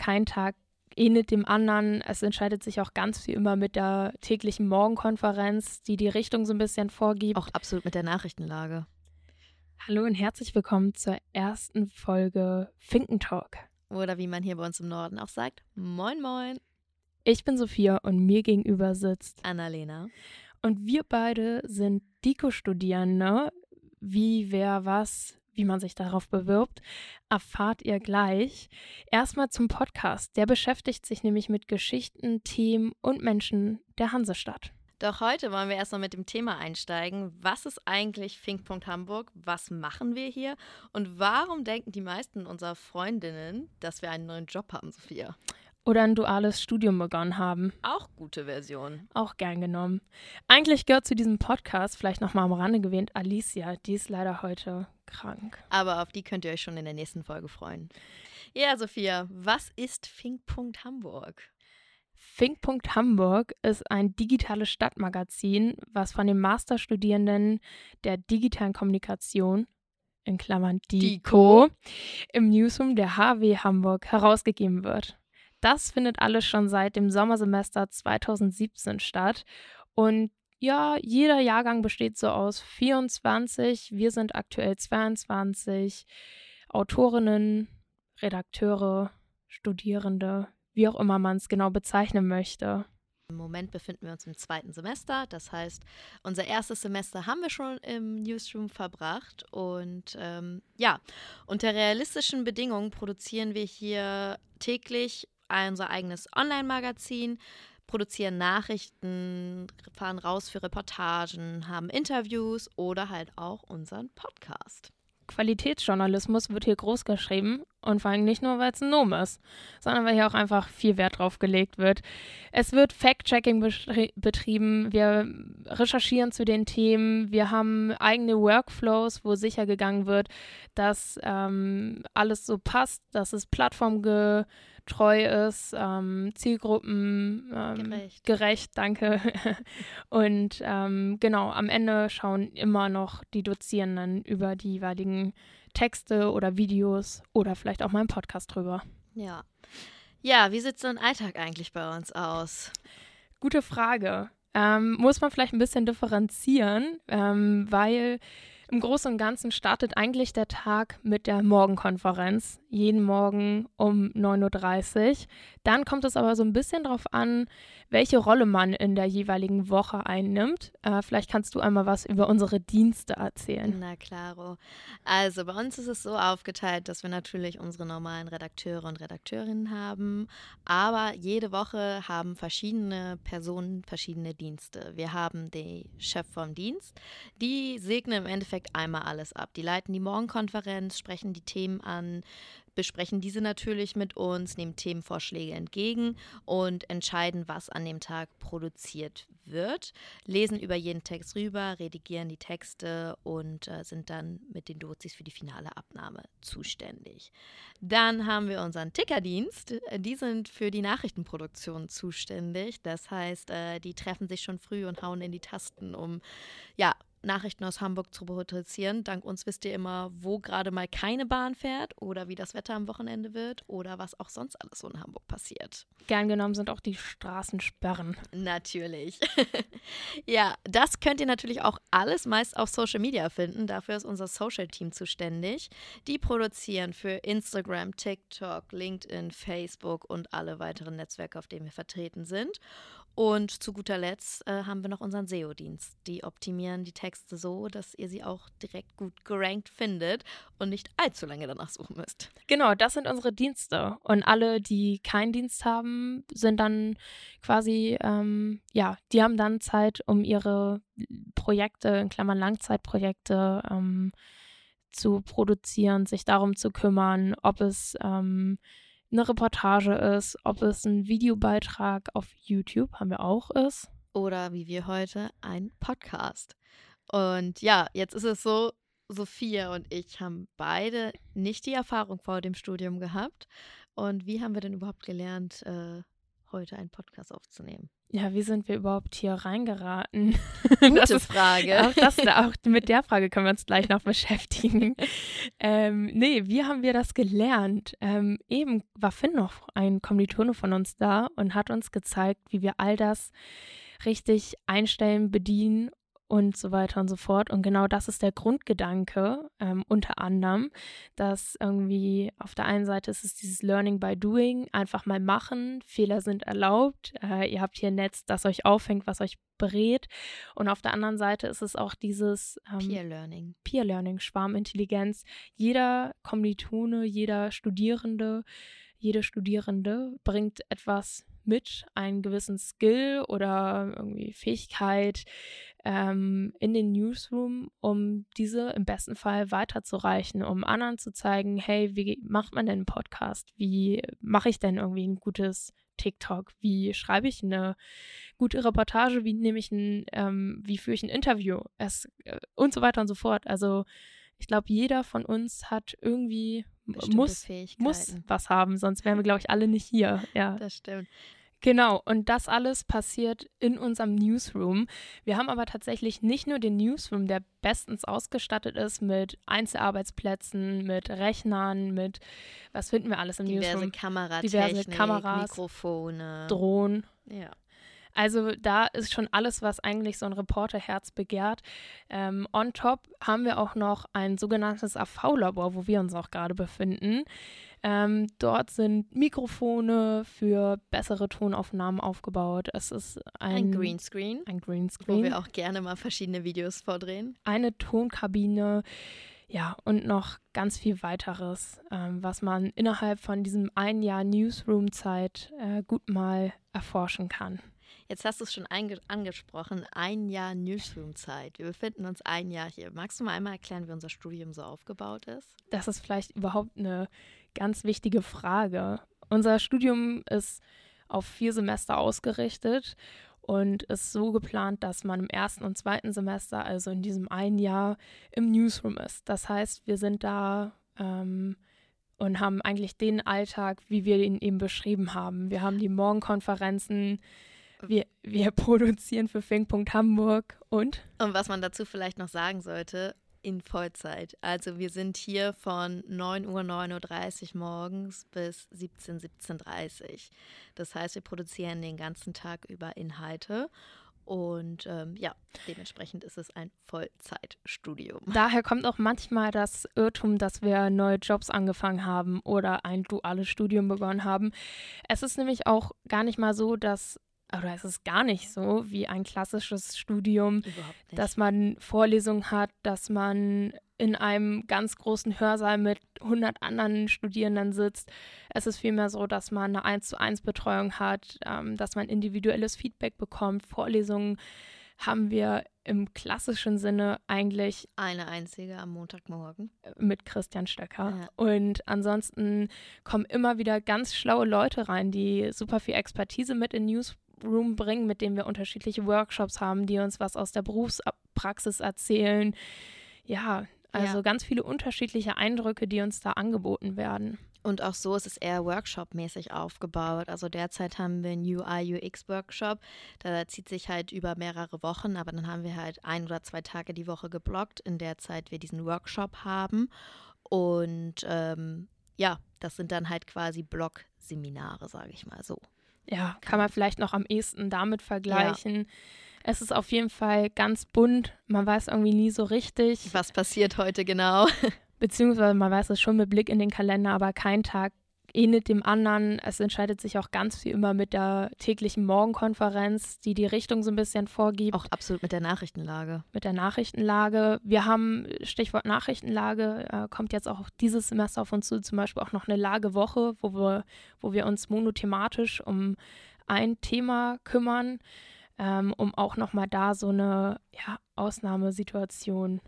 kein Tag ähnelt dem anderen. Es entscheidet sich auch ganz viel immer mit der täglichen Morgenkonferenz, die die Richtung so ein bisschen vorgibt. Auch absolut mit der Nachrichtenlage. Hallo und herzlich willkommen zur ersten Folge Finkentalk. Oder wie man hier bei uns im Norden auch sagt, moin moin. Ich bin Sophia und mir gegenüber sitzt Annalena. Und wir beide sind Diko-Studierende. Wie, wer, was, wie man sich darauf bewirbt, erfahrt ihr gleich. Erstmal zum Podcast. Der beschäftigt sich nämlich mit Geschichten, Themen und Menschen der Hansestadt. Doch heute wollen wir erstmal mit dem Thema einsteigen. Was ist eigentlich Fink. Hamburg? Was machen wir hier? Und warum denken die meisten unserer Freundinnen, dass wir einen neuen Job haben, Sophia? oder ein duales Studium begonnen haben. Auch gute Version. Auch gern genommen. Eigentlich gehört zu diesem Podcast, vielleicht nochmal am Rande gewähnt, Alicia. Die ist leider heute krank. Aber auf die könnt ihr euch schon in der nächsten Folge freuen. Ja, Sophia, was ist Fink. Hamburg? Fink. Hamburg ist ein digitales Stadtmagazin, was von den Masterstudierenden der digitalen Kommunikation in Klammern DICO im Newsroom der HW Hamburg herausgegeben wird. Das findet alles schon seit dem Sommersemester 2017 statt. Und ja, jeder Jahrgang besteht so aus 24. Wir sind aktuell 22 Autorinnen, Redakteure, Studierende, wie auch immer man es genau bezeichnen möchte. Im Moment befinden wir uns im zweiten Semester. Das heißt, unser erstes Semester haben wir schon im Newsroom verbracht. Und ähm, ja, unter realistischen Bedingungen produzieren wir hier täglich unser eigenes Online-Magazin, produzieren Nachrichten, fahren raus für Reportagen, haben Interviews oder halt auch unseren Podcast. Qualitätsjournalismus wird hier groß geschrieben und vor allem nicht nur, weil es ein Nomen ist, sondern weil hier auch einfach viel Wert drauf gelegt wird. Es wird Fact-Checking betrieben, wir recherchieren zu den Themen, wir haben eigene Workflows, wo sicher gegangen wird, dass ähm, alles so passt, dass es plattformge treu ist, ähm, Zielgruppen ähm, gerecht. gerecht. danke. und ähm, genau, am Ende schauen immer noch die Dozierenden über die jeweiligen Texte oder Videos oder vielleicht auch mal einen Podcast drüber. Ja. Ja, wie sieht so ein Alltag eigentlich bei uns aus? Gute Frage. Ähm, muss man vielleicht ein bisschen differenzieren, ähm, weil im Großen und Ganzen startet eigentlich der Tag mit der Morgenkonferenz, jeden Morgen um 9.30 Uhr. Dann kommt es aber so ein bisschen darauf an, welche Rolle man in der jeweiligen Woche einnimmt. Äh, vielleicht kannst du einmal was über unsere Dienste erzählen. Na klaro. Also bei uns ist es so aufgeteilt, dass wir natürlich unsere normalen Redakteure und Redakteurinnen haben, aber jede Woche haben verschiedene Personen verschiedene Dienste. Wir haben den Chef vom Dienst, die segnen im Endeffekt einmal alles ab. Die leiten die Morgenkonferenz, sprechen die Themen an, besprechen diese natürlich mit uns, nehmen Themenvorschläge entgegen und entscheiden, was an dem Tag produziert wird, lesen über jeden Text rüber, redigieren die Texte und äh, sind dann mit den Dozis für die finale Abnahme zuständig. Dann haben wir unseren Tickerdienst. Die sind für die Nachrichtenproduktion zuständig. Das heißt, äh, die treffen sich schon früh und hauen in die Tasten, um ja, Nachrichten aus Hamburg zu produzieren. Dank uns wisst ihr immer, wo gerade mal keine Bahn fährt oder wie das Wetter am Wochenende wird oder was auch sonst alles so in Hamburg passiert. Gern genommen sind auch die Straßensperren. Natürlich. ja, das könnt ihr natürlich auch alles meist auf Social Media finden. Dafür ist unser Social Team zuständig. Die produzieren für Instagram, TikTok, LinkedIn, Facebook und alle weiteren Netzwerke, auf denen wir vertreten sind. Und zu guter Letzt äh, haben wir noch unseren SEO-Dienst. Die optimieren die Texte so, dass ihr sie auch direkt gut gerankt findet und nicht allzu lange danach suchen müsst. Genau, das sind unsere Dienste. Und alle, die keinen Dienst haben, sind dann quasi, ähm, ja, die haben dann Zeit, um ihre Projekte, in Klammern Langzeitprojekte, ähm, zu produzieren, sich darum zu kümmern, ob es ähm, eine Reportage ist, ob es ein Videobeitrag auf YouTube, haben wir auch ist. Oder wie wir heute, ein Podcast. Und ja, jetzt ist es so, Sophia und ich haben beide nicht die Erfahrung vor dem Studium gehabt. Und wie haben wir denn überhaupt gelernt, äh, heute einen Podcast aufzunehmen? Ja, wie sind wir überhaupt hier reingeraten? Gute Das ist- Frage. Auch, das, auch mit der Frage können wir uns gleich noch beschäftigen. ähm, nee, wie haben wir das gelernt? Ähm, eben war Finn noch ein Kommilitone von uns da und hat uns gezeigt, wie wir all das richtig einstellen, bedienen und so weiter und so fort. Und genau das ist der Grundgedanke, ähm, unter anderem, dass irgendwie auf der einen Seite ist es dieses Learning by Doing, einfach mal machen, Fehler sind erlaubt, äh, ihr habt hier ein Netz, das euch auffängt, was euch berät. Und auf der anderen Seite ist es auch dieses ähm, Peer Learning. Peer Learning, Schwarmintelligenz. Jeder Kommilitone, jeder Studierende, jede Studierende bringt etwas mit, einen gewissen Skill oder irgendwie Fähigkeit ähm, in den Newsroom, um diese im besten Fall weiterzureichen, um anderen zu zeigen, hey, wie macht man denn einen Podcast? Wie mache ich denn irgendwie ein gutes TikTok? Wie schreibe ich eine gute Reportage? Wie nehme ich ein, ähm, wie führe ich ein Interview? Es, äh, und so weiter und so fort. Also ich glaube, jeder von uns hat irgendwie muss muss was haben, sonst wären wir glaube ich alle nicht hier. Ja. Das stimmt. Genau, und das alles passiert in unserem Newsroom. Wir haben aber tatsächlich nicht nur den Newsroom, der bestens ausgestattet ist mit Einzelarbeitsplätzen, mit Rechnern, mit, was finden wir alles im Diverse Newsroom? Kameratechnik, Diverse Kameras, Mikrofone. Drohnen. ja. Also da ist schon alles, was eigentlich so ein Reporterherz begehrt. Ähm, on top haben wir auch noch ein sogenanntes AV-Labor, wo wir uns auch gerade befinden. Ähm, dort sind Mikrofone für bessere Tonaufnahmen aufgebaut. Es ist ein, Ein Greenscreen, ein wo Greenscreen, wir auch gerne mal verschiedene Videos vordrehen. eine Tonkabine, ja, und noch ganz viel weiteres, ähm, was man innerhalb von diesem ein Jahr Newsroom-Zeit äh, gut mal erforschen kann. Jetzt hast du es schon angesprochen, ein Jahr Newsroom-Zeit. Wir befinden uns ein Jahr hier. Magst du mal einmal erklären, wie unser Studium so aufgebaut ist? Das ist vielleicht überhaupt eine ganz wichtige Frage. Unser Studium ist auf vier Semester ausgerichtet und ist so geplant, dass man im ersten und zweiten Semester, also in diesem einen Jahr, im Newsroom ist. Das heißt, wir sind da ähm, und haben eigentlich den Alltag, wie wir ihn eben beschrieben haben. Wir haben die Morgenkonferenzen, wir, wir produzieren für Fink. Hamburg und Und was man dazu vielleicht noch sagen sollte, in Vollzeit. Also wir sind hier von 9 Uhr, 9.30 Uhr morgens bis 17, 17.30 Uhr. Das heißt, wir produzieren den ganzen Tag über Inhalte. Und ähm, ja, dementsprechend ist es ein Vollzeitstudium. Daher kommt auch manchmal das Irrtum, dass wir neue Jobs angefangen haben oder ein duales Studium begonnen haben. Es ist nämlich auch gar nicht mal so, dass, oder es ist gar nicht so wie ein klassisches Studium, dass man Vorlesungen hat, dass man in einem ganz großen Hörsaal mit 100 anderen Studierenden sitzt. Es ist vielmehr so, dass man eine 1 zu 1 Betreuung hat, ähm, dass man individuelles Feedback bekommt. Vorlesungen haben wir im klassischen Sinne eigentlich Eine einzige am Montagmorgen. mit Christian Stöcker. Ja. Und ansonsten kommen immer wieder ganz schlaue Leute rein, die super viel Expertise mit in Newsroom bringen, mit denen wir unterschiedliche Workshops haben, die uns was aus der Berufspraxis erzählen. Ja, also Ja. ganz viele unterschiedliche Eindrücke, die uns da angeboten werden. Und auch so ist es eher Workshop-mäßig aufgebaut. Also derzeit haben wir einen UI-UX-Workshop. Da zieht sich halt über mehrere Wochen, aber dann haben wir halt ein oder zwei Tage die Woche geblockt, in der Zeit wir diesen Workshop haben. Und ähm, ja, das sind dann halt quasi Blog-Seminare, sage ich mal so. Ja, kann man vielleicht noch am ehesten damit vergleichen. Es ist auf jeden Fall ganz bunt. Man weiß irgendwie nie so richtig. Was passiert heute genau? beziehungsweise man weiß es schon mit Blick in den Kalender, aber kein Tag ähnelt dem anderen. Es entscheidet sich auch ganz viel immer mit der täglichen Morgenkonferenz, die die Richtung so ein bisschen vorgibt, Auch absolut mit der Nachrichtenlage. mit der Nachrichtenlage. Wir haben, Stichwort Nachrichtenlage, äh, kommt jetzt auch dieses Semester auf uns zu, zum Beispiel auch noch eine Lagewoche, wo wir, wo wir uns monothematisch um ein Thema kümmern, ähm, um auch nochmal da so eine ja, Ausnahmesituation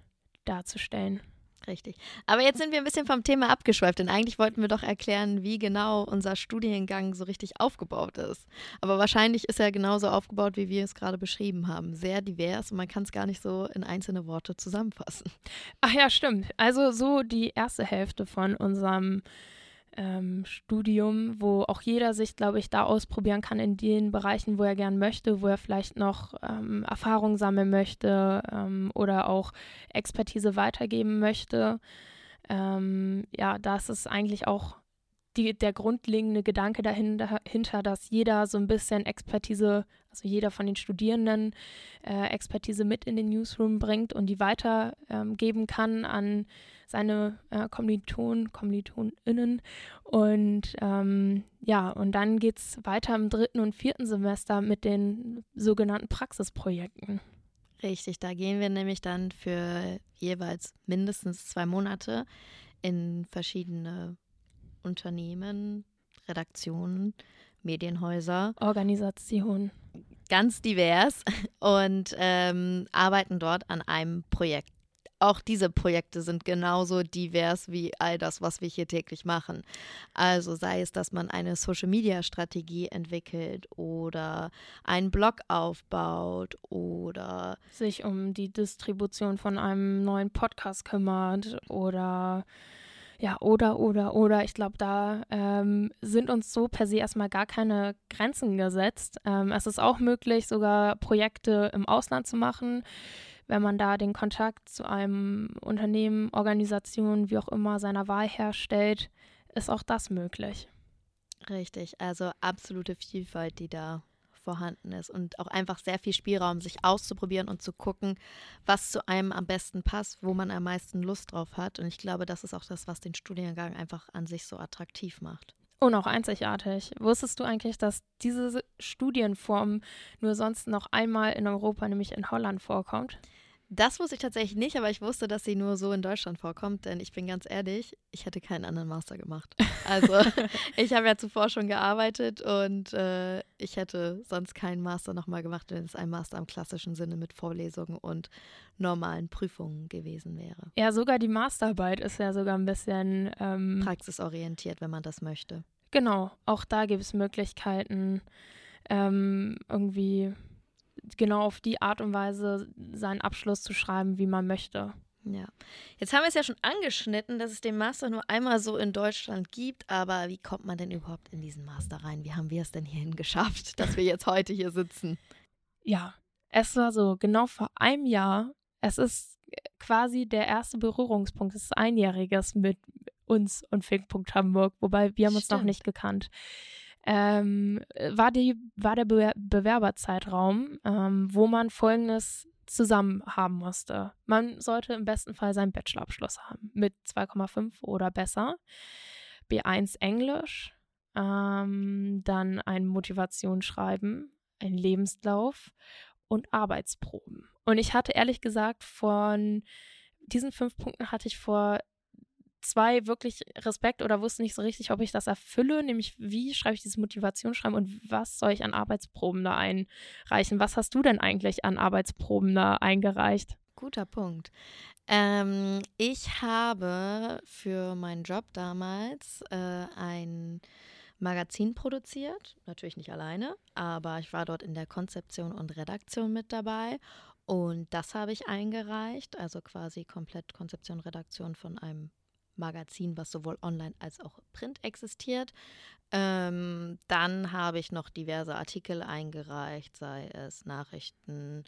darzustellen. Richtig. Aber jetzt sind wir ein bisschen vom Thema abgeschweift, denn eigentlich wollten wir doch erklären, wie genau unser Studiengang so richtig aufgebaut ist. Aber wahrscheinlich ist er genauso aufgebaut, wie wir es gerade beschrieben haben. Sehr divers und man kann es gar nicht so in einzelne Worte zusammenfassen. Ach ja, stimmt. Also so die erste Hälfte von unserem ähm, Studium, wo auch jeder sich, glaube ich, da ausprobieren kann in den Bereichen, wo er gern möchte, wo er vielleicht noch ähm, Erfahrung sammeln möchte ähm, oder auch Expertise weitergeben möchte. Ähm, ja, das ist eigentlich auch die, der grundlegende Gedanke dahinter, dass jeder so ein bisschen Expertise, also jeder von den Studierenden äh, Expertise mit in den Newsroom bringt und die weitergeben ähm, kann an seine äh, Kommilitonen, KommilitonInnen. Und ähm, ja, und dann geht es weiter im dritten und vierten Semester mit den sogenannten Praxisprojekten. Richtig, da gehen wir nämlich dann für jeweils mindestens zwei Monate in verschiedene Unternehmen, Redaktionen, Medienhäuser. Organisationen. Ganz divers und ähm, arbeiten dort an einem Projekt. Auch diese Projekte sind genauso divers wie all das, was wir hier täglich machen. Also sei es, dass man eine Social-Media-Strategie entwickelt oder einen Blog aufbaut oder sich um die Distribution von einem neuen Podcast kümmert oder ja, oder, oder, oder. Ich glaube, da ähm, sind uns so per se erstmal gar keine Grenzen gesetzt. Ähm, es ist auch möglich, sogar Projekte im Ausland zu machen, wenn man da den Kontakt zu einem Unternehmen, Organisation, wie auch immer, seiner Wahl herstellt, ist auch das möglich. Richtig, also absolute Vielfalt, die da vorhanden ist und auch einfach sehr viel Spielraum, sich auszuprobieren und zu gucken, was zu einem am besten passt, wo man am meisten Lust drauf hat. Und ich glaube, das ist auch das, was den Studiengang einfach an sich so attraktiv macht. Und auch einzigartig. Wusstest du eigentlich, dass diese Studienform nur sonst noch einmal in Europa, nämlich in Holland, vorkommt? Das wusste ich tatsächlich nicht, aber ich wusste, dass sie nur so in Deutschland vorkommt, denn ich bin ganz ehrlich, ich hätte keinen anderen Master gemacht. Also ich habe ja zuvor schon gearbeitet und äh, ich hätte sonst keinen Master nochmal gemacht, wenn es ein Master im klassischen Sinne mit Vorlesungen und normalen Prüfungen gewesen wäre. Ja, sogar die Masterarbeit ist ja sogar ein bisschen ähm, praxisorientiert, wenn man das möchte. Genau, auch da gibt es Möglichkeiten, ähm, irgendwie genau auf die Art und Weise seinen Abschluss zu schreiben, wie man möchte. Ja. Jetzt haben wir es ja schon angeschnitten, dass es den Master nur einmal so in Deutschland gibt, aber wie kommt man denn überhaupt in diesen Master rein? Wie haben wir es denn hierhin geschafft, dass wir jetzt heute hier sitzen? Ja, es war so, genau vor einem Jahr. Es ist quasi der erste Berührungspunkt des Einjähriges mit uns und Finkpunkt Hamburg, wobei wir haben uns noch nicht gekannt ähm, war, die, war der Be Bewerberzeitraum, ähm, wo man Folgendes zusammen haben musste. Man sollte im besten Fall seinen Bachelorabschluss haben mit 2,5 oder besser. B1 Englisch, ähm, dann ein Motivationsschreiben, ein Lebenslauf und Arbeitsproben. Und ich hatte ehrlich gesagt von diesen fünf Punkten hatte ich vor zwei wirklich Respekt oder wusste nicht so richtig, ob ich das erfülle, nämlich wie schreibe ich dieses Motivationsschreiben und was soll ich an Arbeitsproben da einreichen? Was hast du denn eigentlich an Arbeitsproben da eingereicht? Guter Punkt. Ähm, ich habe für meinen Job damals äh, ein Magazin produziert, natürlich nicht alleine, aber ich war dort in der Konzeption und Redaktion mit dabei und das habe ich eingereicht, also quasi komplett Konzeption, Redaktion von einem Magazin, was sowohl online als auch print existiert. Ähm, dann habe ich noch diverse Artikel eingereicht, sei es Nachrichten,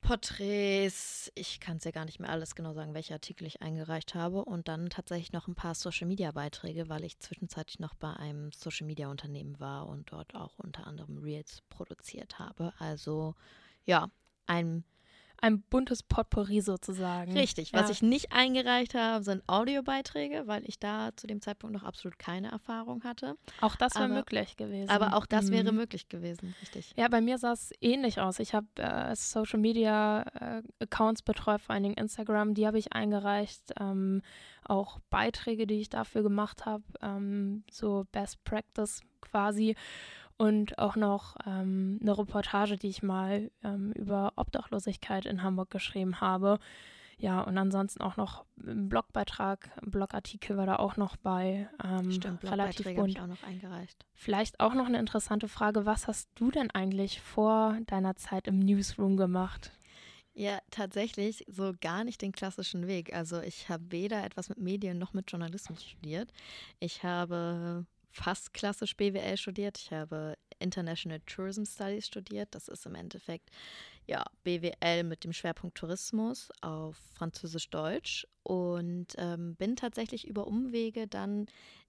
Porträts. Ich kann es ja gar nicht mehr alles genau sagen, welche Artikel ich eingereicht habe. Und dann tatsächlich noch ein paar Social-Media-Beiträge, weil ich zwischenzeitlich noch bei einem Social-Media-Unternehmen war und dort auch unter anderem Reels produziert habe. Also ja, ein ein buntes Potpourri sozusagen. Richtig. Was ja. ich nicht eingereicht habe, sind Audiobeiträge, weil ich da zu dem Zeitpunkt noch absolut keine Erfahrung hatte. Auch das wäre möglich gewesen. Aber auch das mhm. wäre möglich gewesen, richtig. Ja, bei mir sah es ähnlich aus. Ich habe äh, Social Media äh, Accounts betreut, vor allen Dingen Instagram, die habe ich eingereicht. Ähm, auch Beiträge, die ich dafür gemacht habe, ähm, so Best Practice quasi und auch noch ähm, eine Reportage, die ich mal ähm, über Obdachlosigkeit in Hamburg geschrieben habe. Ja, und ansonsten auch noch ein Blogbeitrag, ein Blogartikel war da auch noch bei. Ähm, Stimmt, relativ bunt. Auch noch eingereicht. Vielleicht auch noch eine interessante Frage: Was hast du denn eigentlich vor deiner Zeit im Newsroom gemacht? Ja, tatsächlich so gar nicht den klassischen Weg. Also ich habe weder etwas mit Medien noch mit Journalismus studiert. Ich habe fast klassisch BWL studiert. Ich habe International Tourism Studies studiert. Das ist im Endeffekt ja BWL mit dem Schwerpunkt Tourismus auf Französisch-Deutsch und ähm, bin tatsächlich über Umwege dann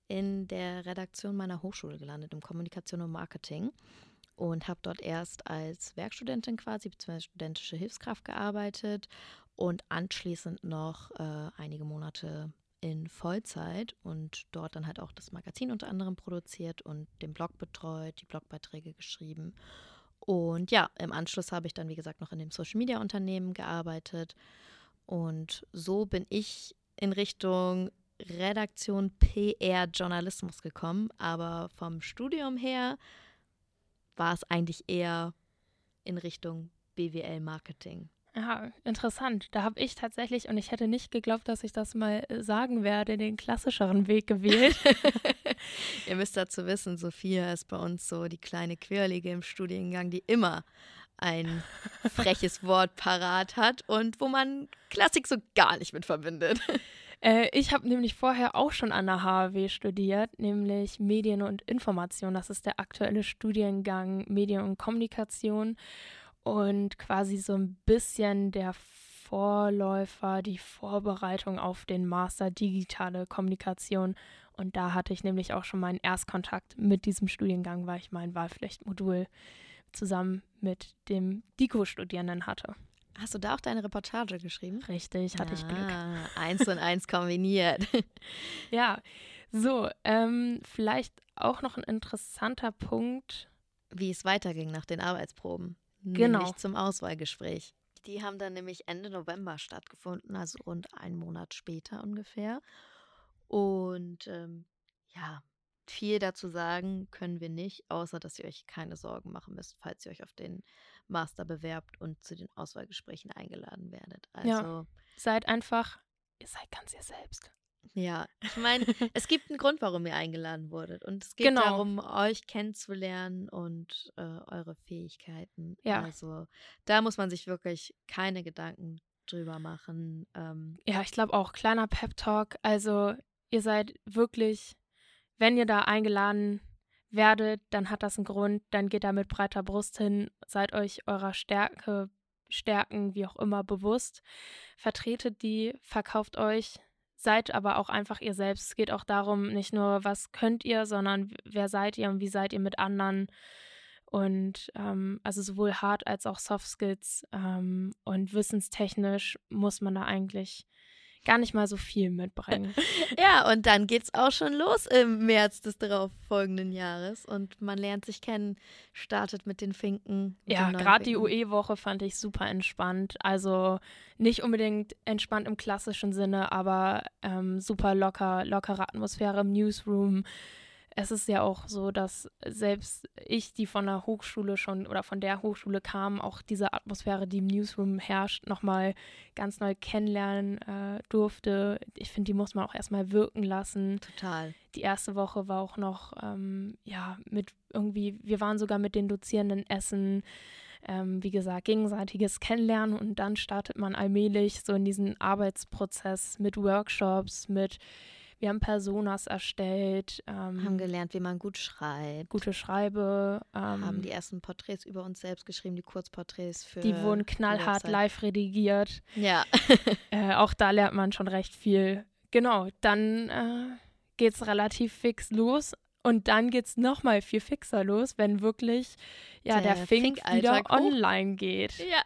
in der Redaktion meiner Hochschule gelandet, im Kommunikation und Marketing und habe dort erst als Werkstudentin quasi, beziehungsweise studentische Hilfskraft gearbeitet und anschließend noch äh, einige Monate in Vollzeit und dort dann halt auch das Magazin unter anderem produziert und den Blog betreut, die Blogbeiträge geschrieben. Und ja, im Anschluss habe ich dann, wie gesagt, noch in dem Social Media Unternehmen gearbeitet. Und so bin ich in Richtung Redaktion PR Journalismus gekommen. Aber vom Studium her war es eigentlich eher in Richtung BWL Marketing. Ja, interessant. Da habe ich tatsächlich, und ich hätte nicht geglaubt, dass ich das mal äh, sagen werde, den klassischeren Weg gewählt. Ihr müsst dazu wissen, Sophia ist bei uns so die kleine Quirlige im Studiengang, die immer ein freches Wort parat hat und wo man Klassik so gar nicht mit verbindet. Äh, ich habe nämlich vorher auch schon an der HAW studiert, nämlich Medien und Information. Das ist der aktuelle Studiengang Medien und Kommunikation und quasi so ein bisschen der Vorläufer, die Vorbereitung auf den Master Digitale Kommunikation. Und da hatte ich nämlich auch schon meinen Erstkontakt mit diesem Studiengang, weil ich mein Wahlpflichtmodul zusammen mit dem DICO-Studierenden hatte. Hast du da auch deine Reportage geschrieben? Richtig, hatte ah, ich Glück. Eins und eins kombiniert. ja, so, ähm, vielleicht auch noch ein interessanter Punkt. Wie es weiterging nach den Arbeitsproben. Genau. Nämlich zum Auswahlgespräch. Die haben dann nämlich Ende November stattgefunden, also rund einen Monat später ungefähr. Und ähm, ja, viel dazu sagen können wir nicht, außer dass ihr euch keine Sorgen machen müsst, falls ihr euch auf den Master bewerbt und zu den Auswahlgesprächen eingeladen werdet. Also ja, seid einfach, ihr seid ganz ihr selbst. Ja, ich meine, es gibt einen Grund, warum ihr eingeladen wurdet. Und es geht genau. darum, euch kennenzulernen und äh, eure Fähigkeiten. Ja. Also da muss man sich wirklich keine Gedanken drüber machen. Ähm, ja, ich glaube auch, kleiner Pep-Talk. Also ihr seid wirklich, wenn ihr da eingeladen werdet, dann hat das einen Grund, dann geht da mit breiter Brust hin, seid euch eurer Stärke, Stärken, wie auch immer, bewusst, vertretet die, verkauft euch, seid aber auch einfach ihr selbst. Es geht auch darum, nicht nur, was könnt ihr, sondern wer seid ihr und wie seid ihr mit anderen. Und ähm, also sowohl Hard als auch Soft Skills ähm, und wissenstechnisch muss man da eigentlich gar nicht mal so viel mitbringen. ja, und dann geht's auch schon los im März des darauffolgenden Jahres und man lernt sich kennen, startet mit den Finken. Ja, gerade die UE-Woche fand ich super entspannt. Also nicht unbedingt entspannt im klassischen Sinne, aber ähm, super locker, lockere Atmosphäre im Newsroom es ist ja auch so, dass selbst ich, die von der Hochschule schon oder von der Hochschule kam, auch diese Atmosphäre, die im Newsroom herrscht, nochmal ganz neu kennenlernen äh, durfte. Ich finde, die muss man auch erstmal wirken lassen. Total. Die erste Woche war auch noch, ähm, ja, mit irgendwie, wir waren sogar mit den Dozierenden essen. Ähm, wie gesagt, gegenseitiges Kennenlernen und dann startet man allmählich so in diesen Arbeitsprozess mit Workshops, mit wir haben Personas erstellt. Ähm, haben gelernt, wie man gut schreibt. Gute Schreibe. Ähm, haben die ersten Porträts über uns selbst geschrieben, die Kurzporträts für. Die wurden knallhart live redigiert. Ja. äh, auch da lernt man schon recht viel. Genau, dann äh, geht es relativ fix los. Und dann geht es nochmal viel fixer los, wenn wirklich ja, der, der Fink wieder online geht. Ja.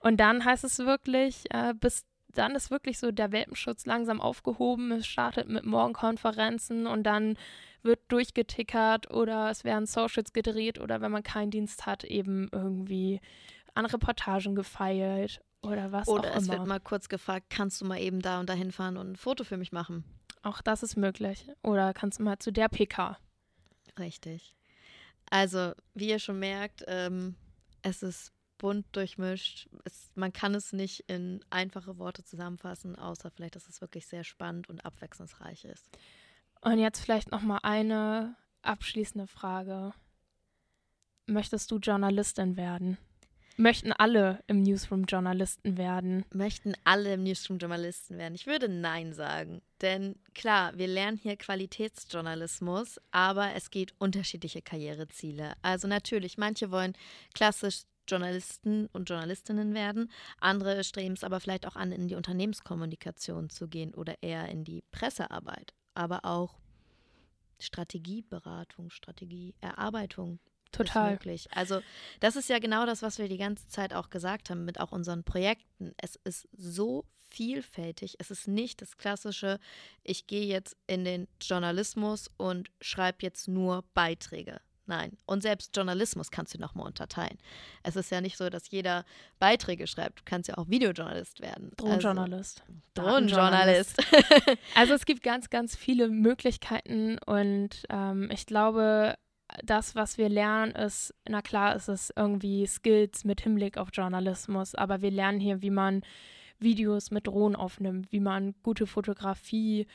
Und dann heißt es wirklich, äh, bis dann ist wirklich so der Welpenschutz langsam aufgehoben. Es startet mit Morgenkonferenzen und dann wird durchgetickert oder es werden Socials gedreht oder wenn man keinen Dienst hat, eben irgendwie an Reportagen gefeilt oder was oder auch immer. Oder es wird mal kurz gefragt, kannst du mal eben da und dahin fahren und ein Foto für mich machen? Auch das ist möglich. Oder kannst du mal zu der PK? Richtig. Also, wie ihr schon merkt, ähm, es ist bunt durchmischt. Es, man kann es nicht in einfache Worte zusammenfassen, außer vielleicht, dass es wirklich sehr spannend und abwechslungsreich ist. Und jetzt vielleicht noch mal eine abschließende Frage. Möchtest du Journalistin werden? möchten alle im Newsroom Journalisten werden? Möchten alle im Newsroom Journalisten werden? Ich würde Nein sagen. Denn klar, wir lernen hier Qualitätsjournalismus, aber es geht unterschiedliche Karriereziele. Also natürlich, manche wollen klassisch Journalisten und Journalistinnen werden. Andere streben es aber vielleicht auch an, in die Unternehmenskommunikation zu gehen oder eher in die Pressearbeit. Aber auch Strategieberatung, Strategieerarbeitung Total. möglich. Also das ist ja genau das, was wir die ganze Zeit auch gesagt haben mit auch unseren Projekten. Es ist so vielfältig. Es ist nicht das klassische, ich gehe jetzt in den Journalismus und schreibe jetzt nur Beiträge. Nein. Und selbst Journalismus kannst du nochmal unterteilen. Es ist ja nicht so, dass jeder Beiträge schreibt. Du kannst ja auch Videojournalist werden. Drohnenjournalist. Also, Drohnenjournalist. also es gibt ganz, ganz viele Möglichkeiten und ähm, ich glaube, das, was wir lernen, ist, na klar, ist es irgendwie Skills mit Hinblick auf Journalismus, aber wir lernen hier, wie man Videos mit Drohnen aufnimmt, wie man gute Fotografie äh,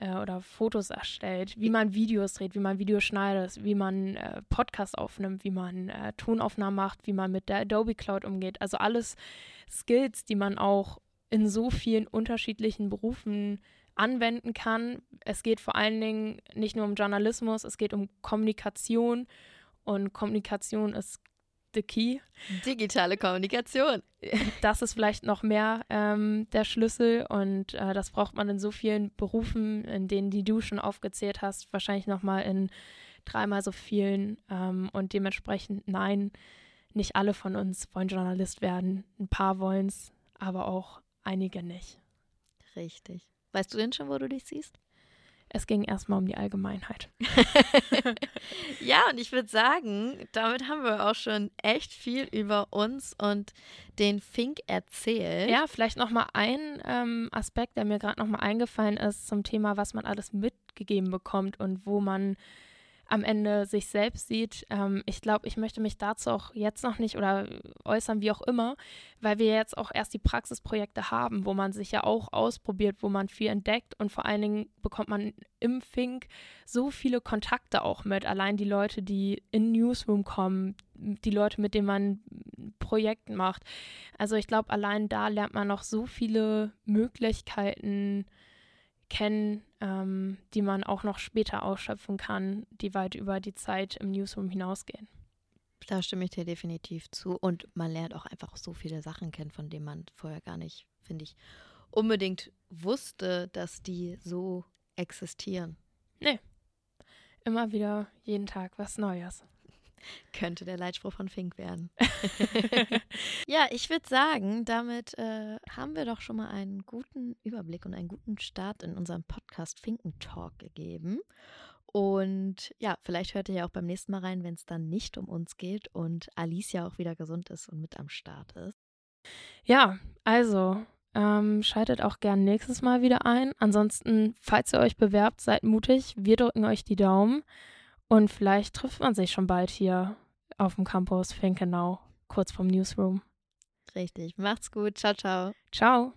oder Fotos erstellt, wie man Videos dreht, wie man Videos schneidet, wie man äh, Podcasts aufnimmt, wie man äh, Tonaufnahmen macht, wie man mit der Adobe Cloud umgeht. Also alles Skills, die man auch in so vielen unterschiedlichen Berufen anwenden kann. Es geht vor allen Dingen nicht nur um Journalismus, es geht um Kommunikation und Kommunikation ist the key. Digitale Kommunikation. Das ist vielleicht noch mehr ähm, der Schlüssel und äh, das braucht man in so vielen Berufen, in denen die du schon aufgezählt hast, wahrscheinlich nochmal in dreimal so vielen ähm, und dementsprechend nein, nicht alle von uns wollen Journalist werden. Ein paar wollen es, aber auch einige nicht. Richtig. Weißt du denn schon, wo du dich siehst? Es ging erstmal um die Allgemeinheit. ja, und ich würde sagen, damit haben wir auch schon echt viel über uns und den Fink erzählt. Ja, vielleicht nochmal ein ähm, Aspekt, der mir gerade nochmal eingefallen ist zum Thema, was man alles mitgegeben bekommt und wo man am Ende sich selbst sieht. Ähm, ich glaube, ich möchte mich dazu auch jetzt noch nicht oder äußern, wie auch immer, weil wir jetzt auch erst die Praxisprojekte haben, wo man sich ja auch ausprobiert, wo man viel entdeckt und vor allen Dingen bekommt man im Fink so viele Kontakte auch mit. Allein die Leute, die in Newsroom kommen, die Leute, mit denen man Projekte macht. Also ich glaube, allein da lernt man noch so viele Möglichkeiten kennen, ähm, die man auch noch später ausschöpfen kann, die weit über die Zeit im Newsroom hinausgehen. Da stimme ich dir definitiv zu. Und man lernt auch einfach so viele Sachen kennen, von denen man vorher gar nicht, finde ich, unbedingt wusste, dass die so existieren. Nee. Immer wieder jeden Tag was Neues. Könnte der Leitspruch von Fink werden. ja, ich würde sagen, damit äh, haben wir doch schon mal einen guten Überblick und einen guten Start in unserem Podcast Finken Talk gegeben. Und ja, vielleicht hört ihr ja auch beim nächsten Mal rein, wenn es dann nicht um uns geht und Alice ja auch wieder gesund ist und mit am Start ist. Ja, also ähm, schaltet auch gern nächstes Mal wieder ein. Ansonsten, falls ihr euch bewerbt, seid mutig. Wir drücken euch die Daumen. Und vielleicht trifft man sich schon bald hier auf dem Campus Finkenau, kurz vom Newsroom. Richtig. Macht's gut. Ciao, ciao. Ciao.